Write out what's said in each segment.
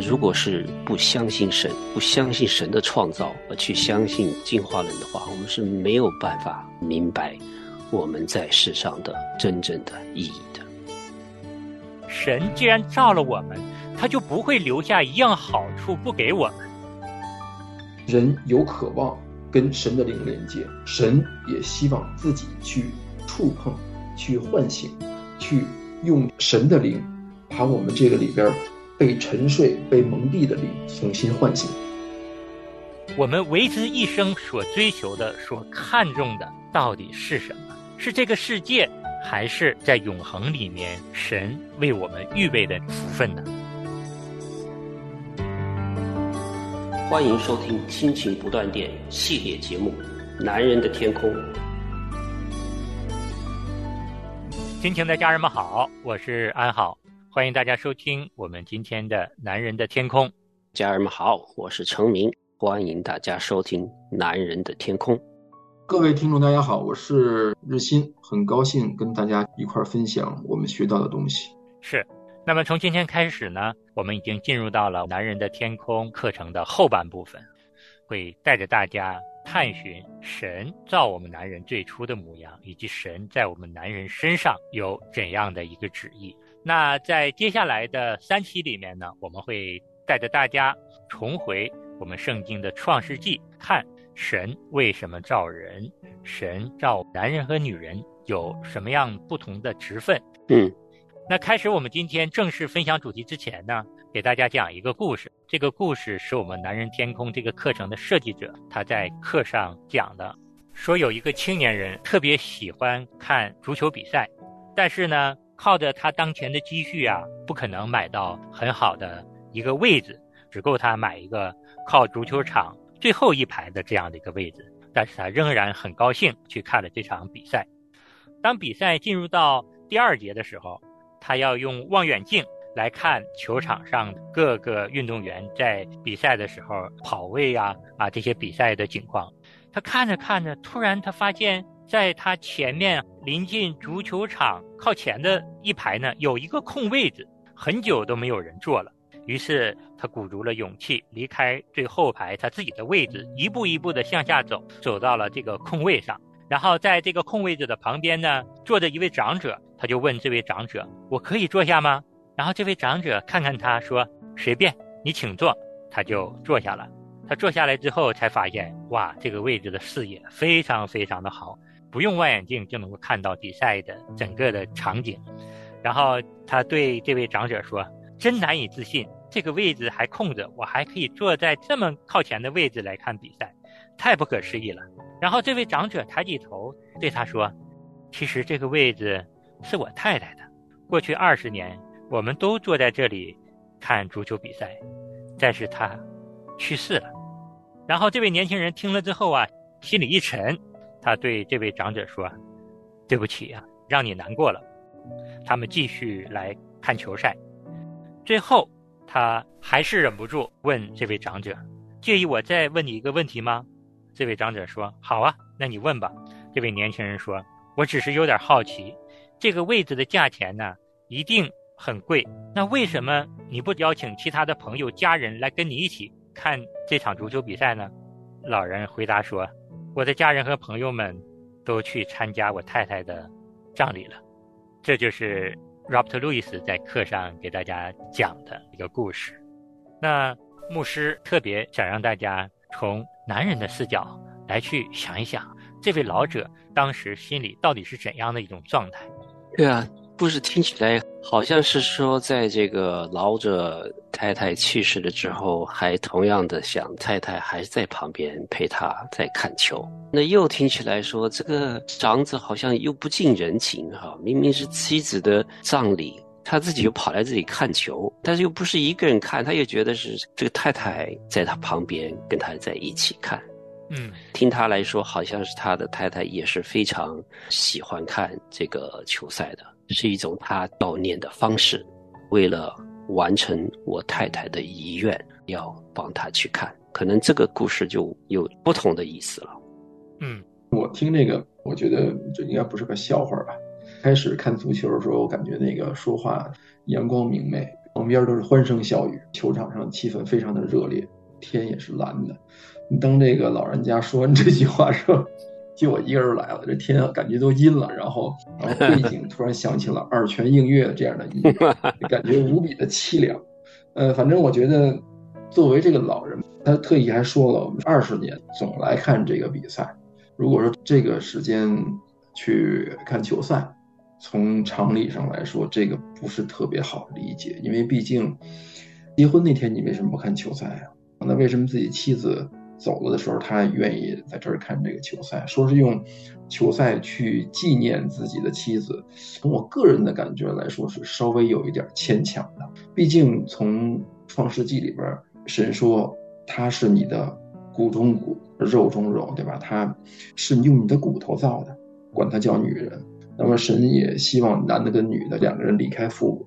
们如果是不相信神、不相信神的创造，而去相信进化论的话，我们是没有办法明白我们在世上的真正的意义的。神既然造了我们，他就不会留下一样好处不给我们。人有渴望跟神的灵连接，神也希望自己去触碰、去唤醒、去用神的灵，把我们这个里边被沉睡、被蒙蔽的灵重新唤醒。我们为之一生所追求的、所看重的，到底是什么？是这个世界？还是在永恒里面，神为我们预备的福分呢？欢迎收听《亲情不断电》系列节目《男人的天空》。亲情的家人们好，我是安好，欢迎大家收听我们今天的《男人的天空》。家人们好，我是程明，欢迎大家收听《男人的天空》。各位听众，大家好，我是日新，很高兴跟大家一块儿分享我们学到的东西。是，那么从今天开始呢，我们已经进入到了《男人的天空》课程的后半部分，会带着大家探寻神造我们男人最初的模样，以及神在我们男人身上有怎样的一个旨意。那在接下来的三期里面呢，我们会带着大家重回我们圣经的创世纪，看。神为什么造人？神造男人和女人有什么样不同的职分？嗯，那开始我们今天正式分享主题之前呢，给大家讲一个故事。这个故事是我们男人天空这个课程的设计者他在课上讲的，说有一个青年人特别喜欢看足球比赛，但是呢，靠着他当前的积蓄啊，不可能买到很好的一个位置，只够他买一个靠足球场。最后一排的这样的一个位置，但是他仍然很高兴去看了这场比赛。当比赛进入到第二节的时候，他要用望远镜来看球场上各个运动员在比赛的时候跑位啊啊这些比赛的情况。他看着看着，突然他发现，在他前面临近足球场靠前的一排呢，有一个空位置，很久都没有人坐了。于是他鼓足了勇气，离开最后排他自己的位置，一步一步的向下走，走到了这个空位上。然后在这个空位置的旁边呢，坐着一位长者，他就问这位长者：“我可以坐下吗？”然后这位长者看看他说：“随便，你请坐。”他就坐下了。他坐下来之后才发现，哇，这个位置的视野非常非常的好，不用望远镜就能够看到比赛的整个的场景。然后他对这位长者说：“真难以置信。”这个位置还空着，我还可以坐在这么靠前的位置来看比赛，太不可思议了。然后这位长者抬起头对他说：“其实这个位置是我太太的。过去二十年，我们都坐在这里看足球比赛，但是她去世了。”然后这位年轻人听了之后啊，心里一沉，他对这位长者说：“对不起啊，让你难过了。”他们继续来看球赛，最后。他还是忍不住问这位长者：“介意我再问你一个问题吗？”这位长者说：“好啊，那你问吧。”这位年轻人说：“我只是有点好奇，这个位置的价钱呢，一定很贵。那为什么你不邀请其他的朋友、家人来跟你一起看这场足球比赛呢？”老人回答说：“我的家人和朋友们都去参加我太太的葬礼了。”这就是。Robert Louis 在课上给大家讲的一个故事，那牧师特别想让大家从男人的视角来去想一想，这位老者当时心里到底是怎样的一种状态？对啊。故事听起来好像是说，在这个老者太太去世了之后，还同样的想太太还在旁边陪他在看球。那又听起来说，这个长子好像又不近人情哈，明明是妻子的葬礼，他自己又跑来这里看球，但是又不是一个人看，他又觉得是这个太太在他旁边跟他在一起看。嗯，听他来说，好像是他的太太也是非常喜欢看这个球赛的。是一种他悼念的方式，为了完成我太太的遗愿，要帮他去看。可能这个故事就有不同的意思了。嗯，我听那个，我觉得这应该不是个笑话吧？开始看足球的时候，我感觉那个说话阳光明媚，旁边都是欢声笑语，球场上气氛非常的热烈，天也是蓝的。当这个老人家说完这句话时候，就我一个人来了，这天感觉都阴了，然后然后背景突然响起了 二泉映月这样的音乐，感觉无比的凄凉。呃，反正我觉得，作为这个老人，他特意还说了，我们二十年总来看这个比赛。如果说这个时间去看球赛，从常理上来说，这个不是特别好理解，因为毕竟结婚那天你为什么不看球赛啊？那为什么自己妻子走了的时候，他愿意在这儿看这个球赛？说是用球赛去纪念自己的妻子，从我个人的感觉来说是稍微有一点牵强的。毕竟从创世纪里边，神说他是你的骨中骨，肉中肉，对吧？他是用你的骨头造的，管他叫女人。那么神也希望男的跟女的两个人离开父母，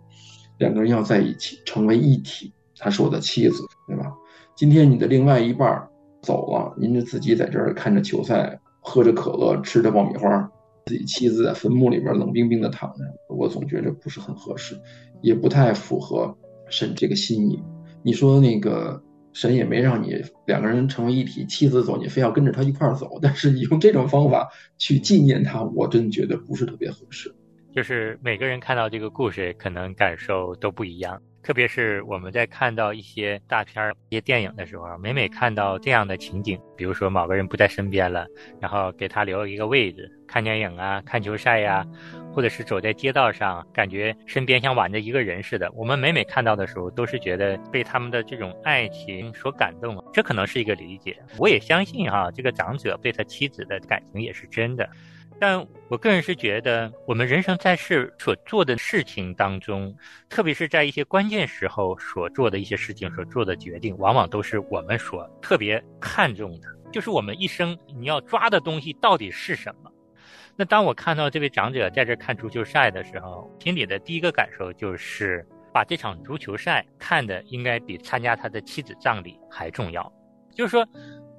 两个人要在一起成为一体。她是我的妻子，对吧？今天你的另外一半儿走了，您就自己在这儿看着球赛，喝着可乐，吃着爆米花，自己妻子在坟墓里边冷冰冰的躺着，我总觉着不是很合适，也不太符合神这个心意。你说那个。神也没让你两个人成为一体，妻子走，你非要跟着他一块儿走。但是你用这种方法去纪念他，我真觉得不是特别合适。就是每个人看到这个故事，可能感受都不一样。特别是我们在看到一些大片儿、一些电影的时候，每每看到这样的情景，比如说某个人不在身边了，然后给他留一个位置，看电影啊、看球赛呀，或者是走在街道上，感觉身边像挽着一个人似的。我们每每看到的时候，都是觉得被他们的这种爱情所感动。这可能是一个理解。我也相信哈，这个长者对他妻子的感情也是真的。但我个人是觉得，我们人生在世所做的事情当中，特别是在一些关键时候所做的一些事情、所做的决定，往往都是我们所特别看重的，就是我们一生你要抓的东西到底是什么。那当我看到这位长者在这看足球赛的时候，心里的第一个感受就是，把这场足球赛看的应该比参加他的妻子葬礼还重要。就是说，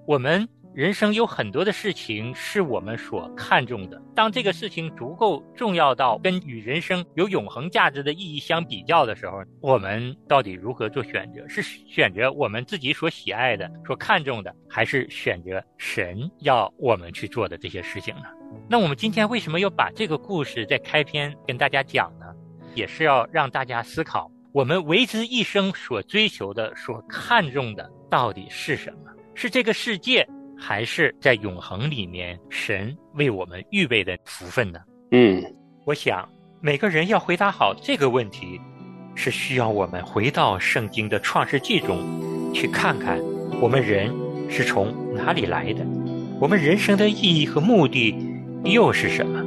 我们。人生有很多的事情是我们所看重的。当这个事情足够重要到跟与人生有永恒价值的意义相比较的时候，我们到底如何做选择？是选择我们自己所喜爱的、所看重的，还是选择神要我们去做的这些事情呢？那我们今天为什么要把这个故事在开篇跟大家讲呢？也是要让大家思考，我们为之一生所追求的、所看重的到底是什么？是这个世界？还是在永恒里面，神为我们预备的福分呢？嗯，我想每个人要回答好这个问题，是需要我们回到圣经的创世纪中，去看看我们人是从哪里来的，我们人生的意义和目的又是什么。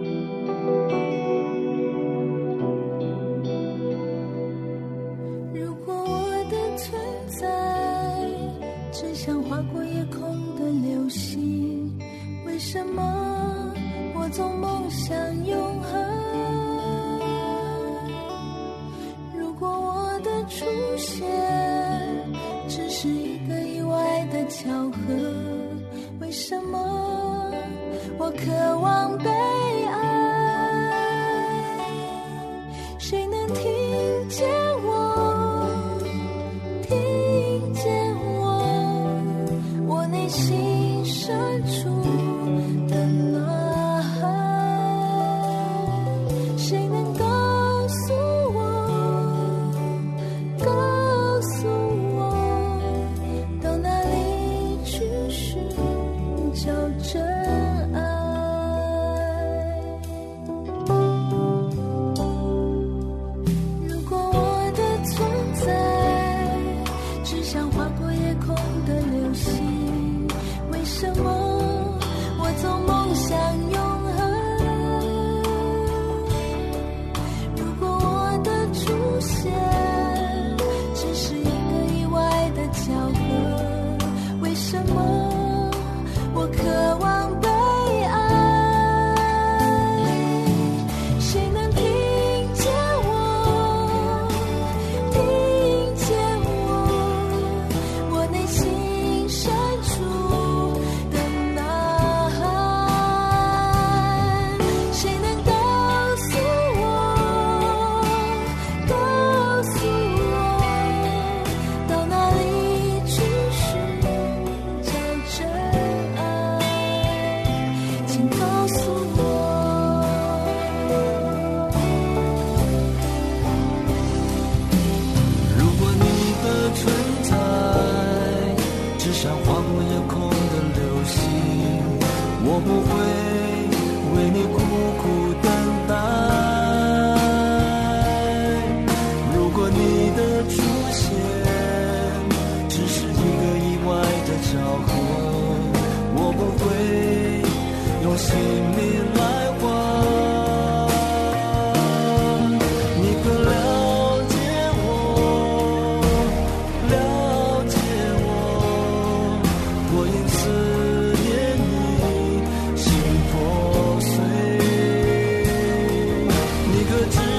good.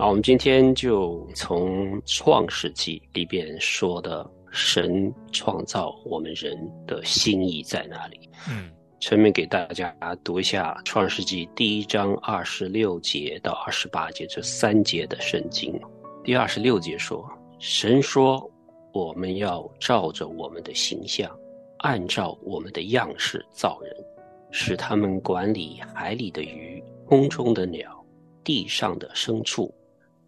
好，我们今天就从创世纪里边说的神创造我们人的心意在哪里？嗯，陈明给大家读一下创世纪第一章二十六节到二十八节这三节的圣经。第二十六节说：“神说，我们要照着我们的形象，按照我们的样式造人，使他们管理海里的鱼、空中的鸟、地上的牲畜。”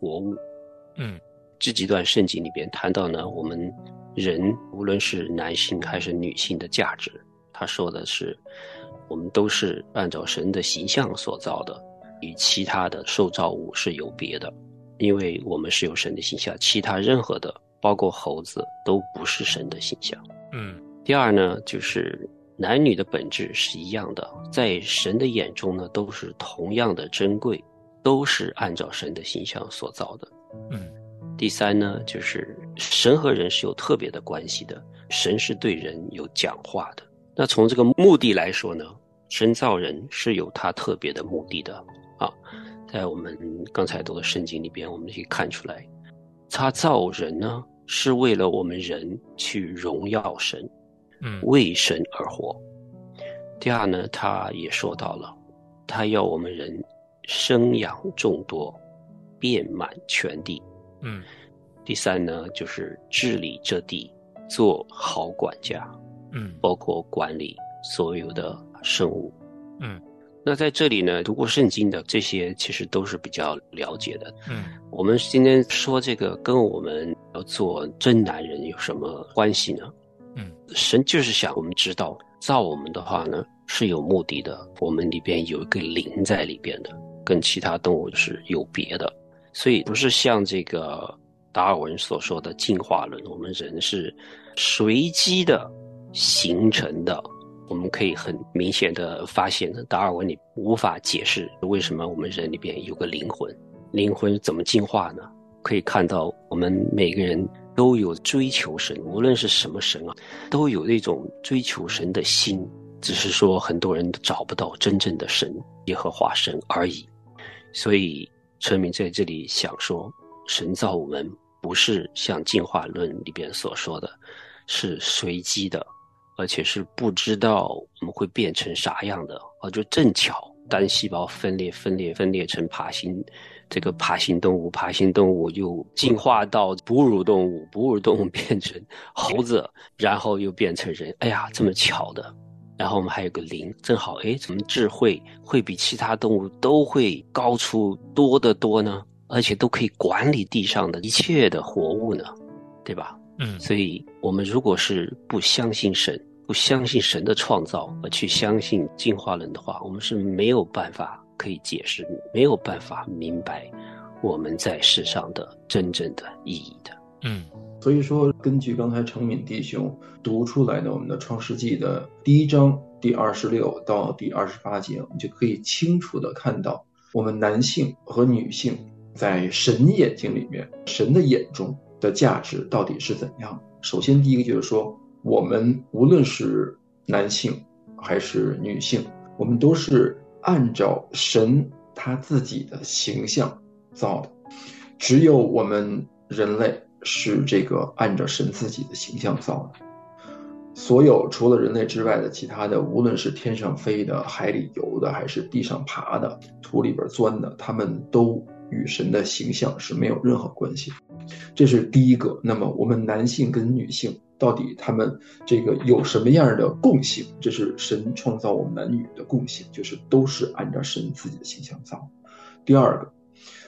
活物，嗯，这几段圣经里边谈到呢，我们人无论是男性还是女性的价值，他说的是，我们都是按照神的形象所造的，与其他的受造物是有别的，因为我们是有神的形象，其他任何的，包括猴子都不是神的形象。嗯，第二呢，就是男女的本质是一样的，在神的眼中呢，都是同样的珍贵。都是按照神的形象所造的。嗯，第三呢，就是神和人是有特别的关系的，神是对人有讲话的。那从这个目的来说呢，神造人是有他特别的目的的啊。在我们刚才读的圣经里边，我们可以看出来，他造人呢是为了我们人去荣耀神，嗯，为神而活。第二呢，他也说到了，他要我们人。生养众多，遍满全地。嗯，第三呢，就是治理这地，做好管家。嗯，包括管理所有的生物。嗯，那在这里呢，读过圣经的这些，其实都是比较了解的。嗯，我们今天说这个，跟我们要做真男人有什么关系呢？嗯，神就是想我们知道，造我们的话呢是有目的的，我们里边有一个灵在里边的。跟其他动物是有别的，所以不是像这个达尔文所说的进化论，我们人是随机的形成的。我们可以很明显的发现呢，达尔文你无法解释为什么我们人里边有个灵魂，灵魂怎么进化呢？可以看到，我们每个人都有追求神，无论是什么神啊，都有那种追求神的心，只是说很多人都找不到真正的神，耶和华神而已。所以，陈明在这里想说，神造我们不是像进化论里边所说的，是随机的，而且是不知道我们会变成啥样的。啊，就正巧单细胞分裂、分裂、分裂成爬行，这个爬行动物，爬行动物又进化到哺乳动物，哺乳动物变成猴子，然后又变成人。哎呀，这么巧的。然后我们还有个灵，正好哎，怎么智慧会比其他动物都会高出多得多呢？而且都可以管理地上的一切的活物呢，对吧？嗯，所以我们如果是不相信神，不相信神的创造，而去相信进化论的话，我们是没有办法可以解释，没有办法明白我们在世上的真正的意义的。嗯。所以说，根据刚才程敏弟兄读出来的我们的《创世纪》的第一章第二十六到第二十八节，我们就可以清楚的看到，我们男性和女性在神眼睛里面，神的眼中的价值到底是怎样？首先，第一个就是说，我们无论是男性还是女性，我们都是按照神他自己的形象造的。只有我们人类是这个按照神自己的形象造的。所有除了人类之外的其他的，无论是天上飞的、海里游的，还是地上爬的、土里边钻的，他们都与神的形象是没有任何关系。这是第一个。那么，我们男性跟女性到底他们这个有什么样的共性？这是神创造我们男女的共性，就是都是按照神自己的形象造。第二个，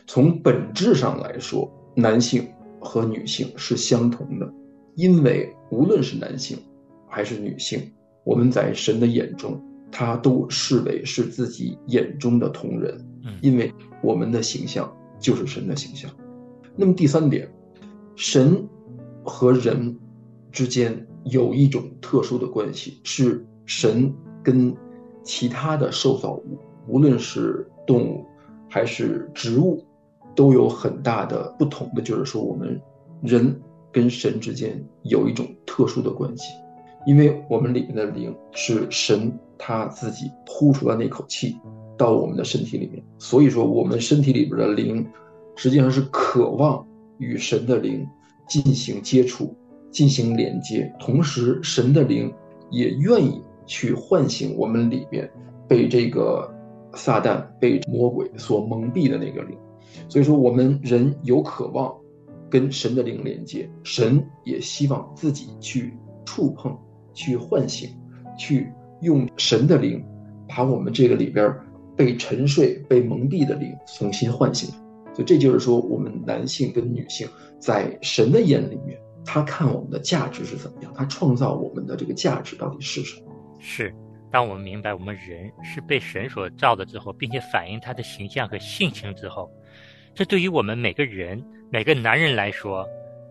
从本质上来说，男性和女性是相同的，因为无论是男性。还是女性，我们在神的眼中，他都视为是自己眼中的同人，因为我们的形象就是神的形象。那么第三点，神和人之间有一种特殊的关系，是神跟其他的受造物，无论是动物还是植物，都有很大的不同的，就是说我们人跟神之间有一种特殊的关系。因为我们里面的灵是神他自己呼出的那口气到我们的身体里面，所以说我们身体里边的灵实际上是渴望与神的灵进行接触、进行连接，同时神的灵也愿意去唤醒我们里面被这个撒旦、被魔鬼所蒙蔽的那个灵。所以说，我们人有渴望跟神的灵连接，神也希望自己去触碰。去唤醒，去用神的灵，把我们这个里边被沉睡、被蒙蔽的灵重新唤醒。所以这就是说，我们男性跟女性在神的眼里面，他看我们的价值是怎么样，他创造我们的这个价值到底是什么？是，当我们明白我们人是被神所造的之后，并且反映他的形象和性情之后，这对于我们每个人、每个男人来说，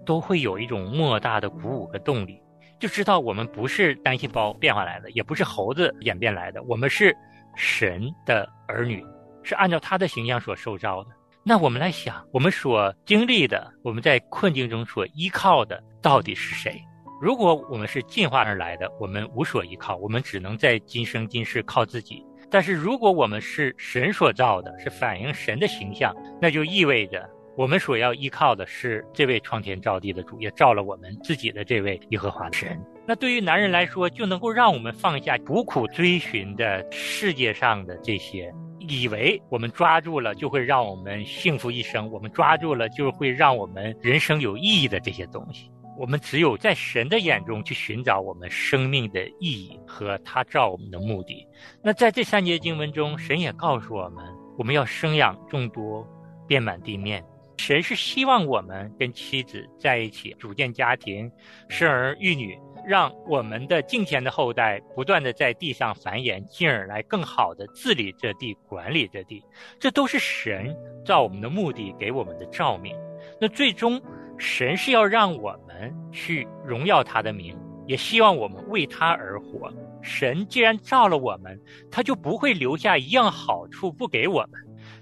都会有一种莫大的鼓舞和动力。就知道我们不是单细胞变化来的，也不是猴子演变来的，我们是神的儿女，是按照他的形象所受造的。那我们来想，我们所经历的，我们在困境中所依靠的到底是谁？如果我们是进化而来的，我们无所依靠，我们只能在今生今世靠自己。但是如果我们是神所造的，是反映神的形象，那就意味着。我们所要依靠的是这位创天造地的主，也造了我们自己的这位耶和华神。那对于男人来说，就能够让我们放下苦苦追寻的世界上的这些，以为我们抓住了就会让我们幸福一生，我们抓住了就会让我们人生有意义的这些东西。我们只有在神的眼中去寻找我们生命的意义和他造我们的目的。那在这三节经文中，神也告诉我们，我们要生养众多，遍满地面。神是希望我们跟妻子在一起，组建家庭，生儿育女，让我们的敬虔的后代不断的在地上繁衍，进而来更好的治理这地，管理这地。这都是神造我们的目的，给我们的照明。那最终，神是要让我们去荣耀他的名，也希望我们为他而活。神既然造了我们，他就不会留下一样好处不给我们。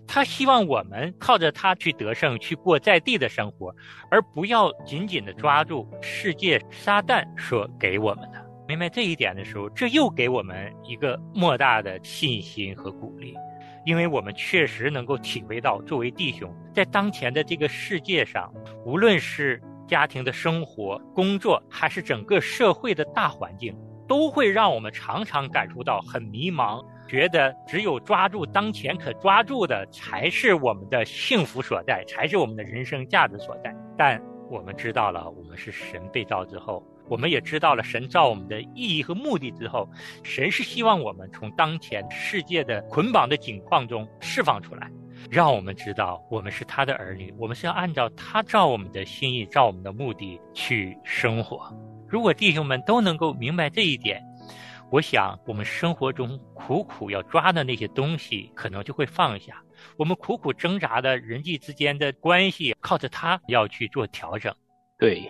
他希望我们靠着他去得胜，去过在地的生活，而不要紧紧的抓住世界撒旦所给我们的。明白这一点的时候，这又给我们一个莫大的信心和鼓励，因为我们确实能够体会到，作为弟兄，在当前的这个世界上，无论是家庭的生活、工作，还是整个社会的大环境，都会让我们常常感受到很迷茫。觉得只有抓住当前可抓住的，才是我们的幸福所在，才是我们的人生价值所在。但我们知道了，我们是神被造之后，我们也知道了神造我们的意义和目的之后，神是希望我们从当前世界的捆绑的境况中释放出来，让我们知道我们是他的儿女，我们是要按照他照我们的心意、照我们的目的去生活。如果弟兄们都能够明白这一点。我想，我们生活中苦苦要抓的那些东西，可能就会放下；我们苦苦挣扎的人际之间的关系，靠着他要去做调整。对。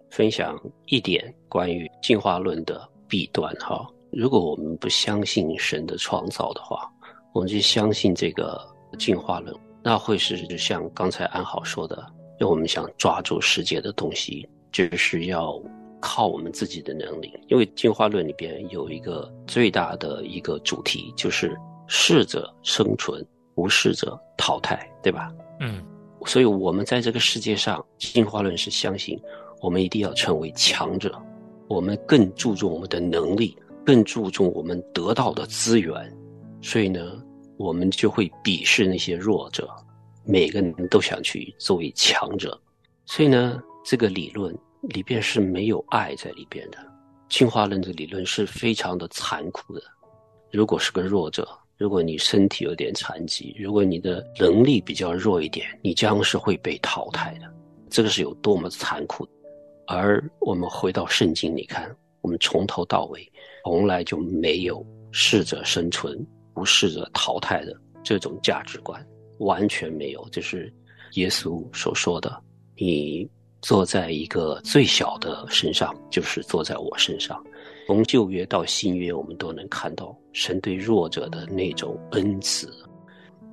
分享一点关于进化论的弊端哈。如果我们不相信神的创造的话，我们就相信这个进化论，那会是像刚才安好说的，让我们想抓住世界的东西，就是要靠我们自己的能力。因为进化论里边有一个最大的一个主题，就是适者生存，不适者淘汰，对吧？嗯。所以我们在这个世界上，进化论是相信。我们一定要成为强者，我们更注重我们的能力，更注重我们得到的资源，所以呢，我们就会鄙视那些弱者，每个人都想去作为强者，所以呢，这个理论里边是没有爱在里边的。进化论的理论是非常的残酷的。如果是个弱者，如果你身体有点残疾，如果你的能力比较弱一点，你将是会被淘汰的。这个是有多么残酷。而我们回到圣经，你看，我们从头到尾从来就没有适者生存、不适者淘汰的这种价值观，完全没有。就是耶稣所说的：“你坐在一个最小的身上，就是坐在我身上。”从旧约到新约，我们都能看到神对弱者的那种恩慈。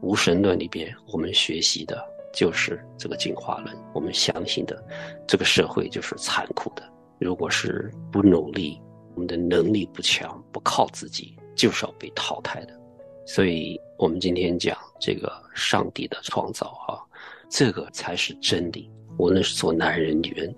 无神论里边，我们学习的。就是这个进化论，我们相信的，这个社会就是残酷的。如果是不努力，我们的能力不强，不靠自己，就是要被淘汰的。所以，我们今天讲这个上帝的创造，哈，这个才是真理。无论是做男人、女人，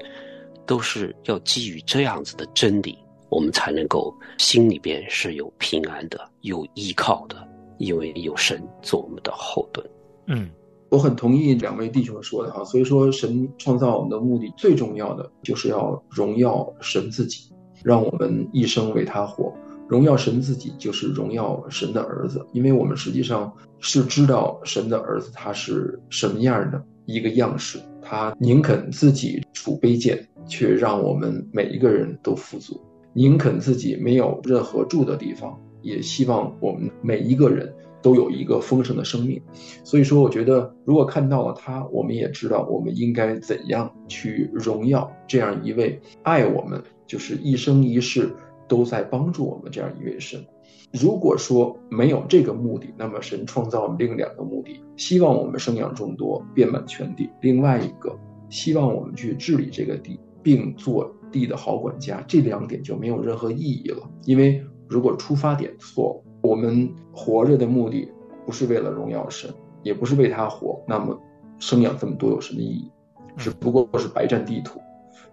都是要基于这样子的真理，我们才能够心里边是有平安的，有依靠的，因为有神做我们的后盾。嗯。我很同意两位弟兄说的哈，所以说神创造我们的目的最重要的就是要荣耀神自己，让我们一生为他活。荣耀神自己就是荣耀神的儿子，因为我们实际上是知道神的儿子他是什么样的一个样式，他宁肯自己处卑贱，却让我们每一个人都富足；宁肯自己没有任何住的地方，也希望我们每一个人。都有一个丰盛的生命，所以说，我觉得如果看到了他，我们也知道我们应该怎样去荣耀这样一位爱我们，就是一生一世都在帮助我们这样一位神。如果说没有这个目的，那么神创造我们另两个目的，希望我们生养众多，遍满全地；另外一个，希望我们去治理这个地，并做地的好管家。这两点就没有任何意义了，因为如果出发点错了。我们活着的目的不是为了荣耀神，也不是为他活。那么，生养这么多有什么意义？只不过是白占地图。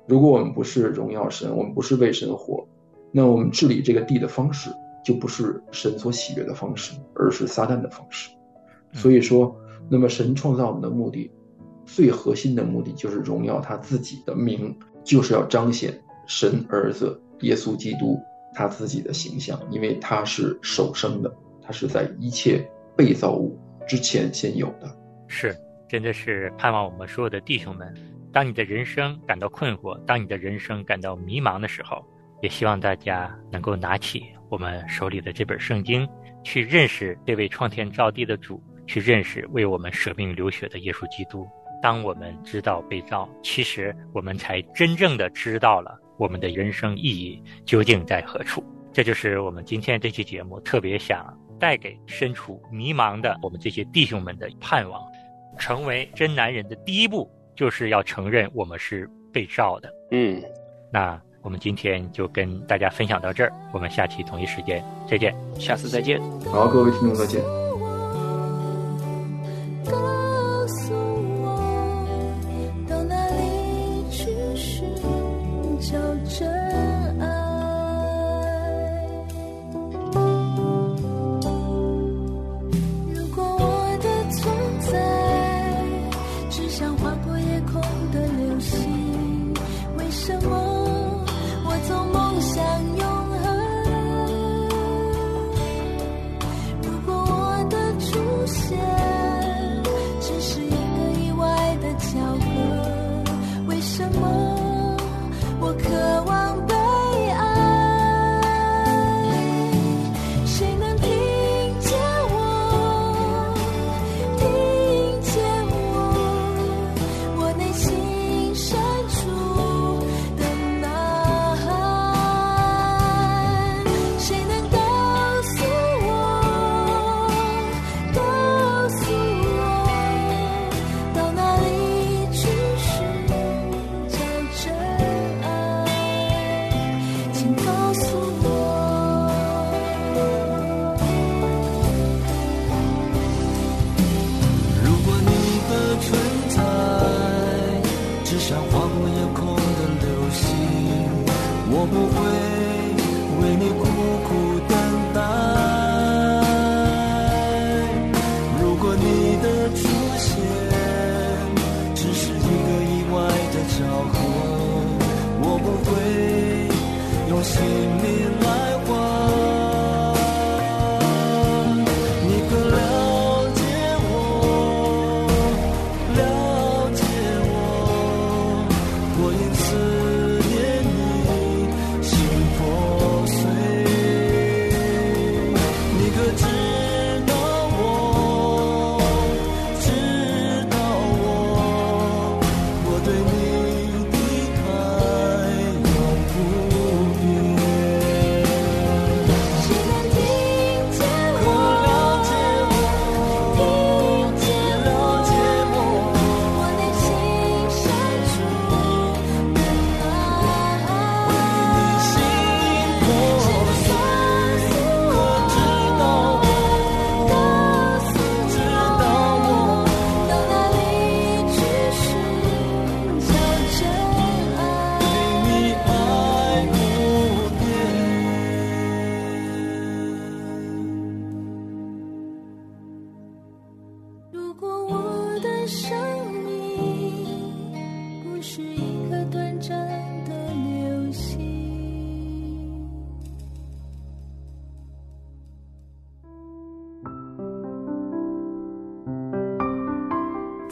如果我们不是荣耀神，我们不是为神活，那我们治理这个地的方式就不是神所喜悦的方式，而是撒旦的方式。所以说，那么神创造我们的目的，最核心的目的就是荣耀他自己的名，就是要彰显神儿子耶稣基督。他自己的形象，因为他是首生的，他是在一切被造物之前先有的。是，真的是盼望我们所有的弟兄们，当你的人生感到困惑，当你的人生感到迷茫的时候，也希望大家能够拿起我们手里的这本圣经，去认识这位创天造地的主，去认识为我们舍命流血的耶稣基督。当我们知道被造，其实我们才真正的知道了。我们的人生意义究竟在何处？这就是我们今天这期节目特别想带给身处迷茫的我们这些弟兄们的盼望。成为真男人的第一步，就是要承认我们是被造的。嗯，那我们今天就跟大家分享到这儿，我们下期同一时间再见，下次再见。好，各位听众再见。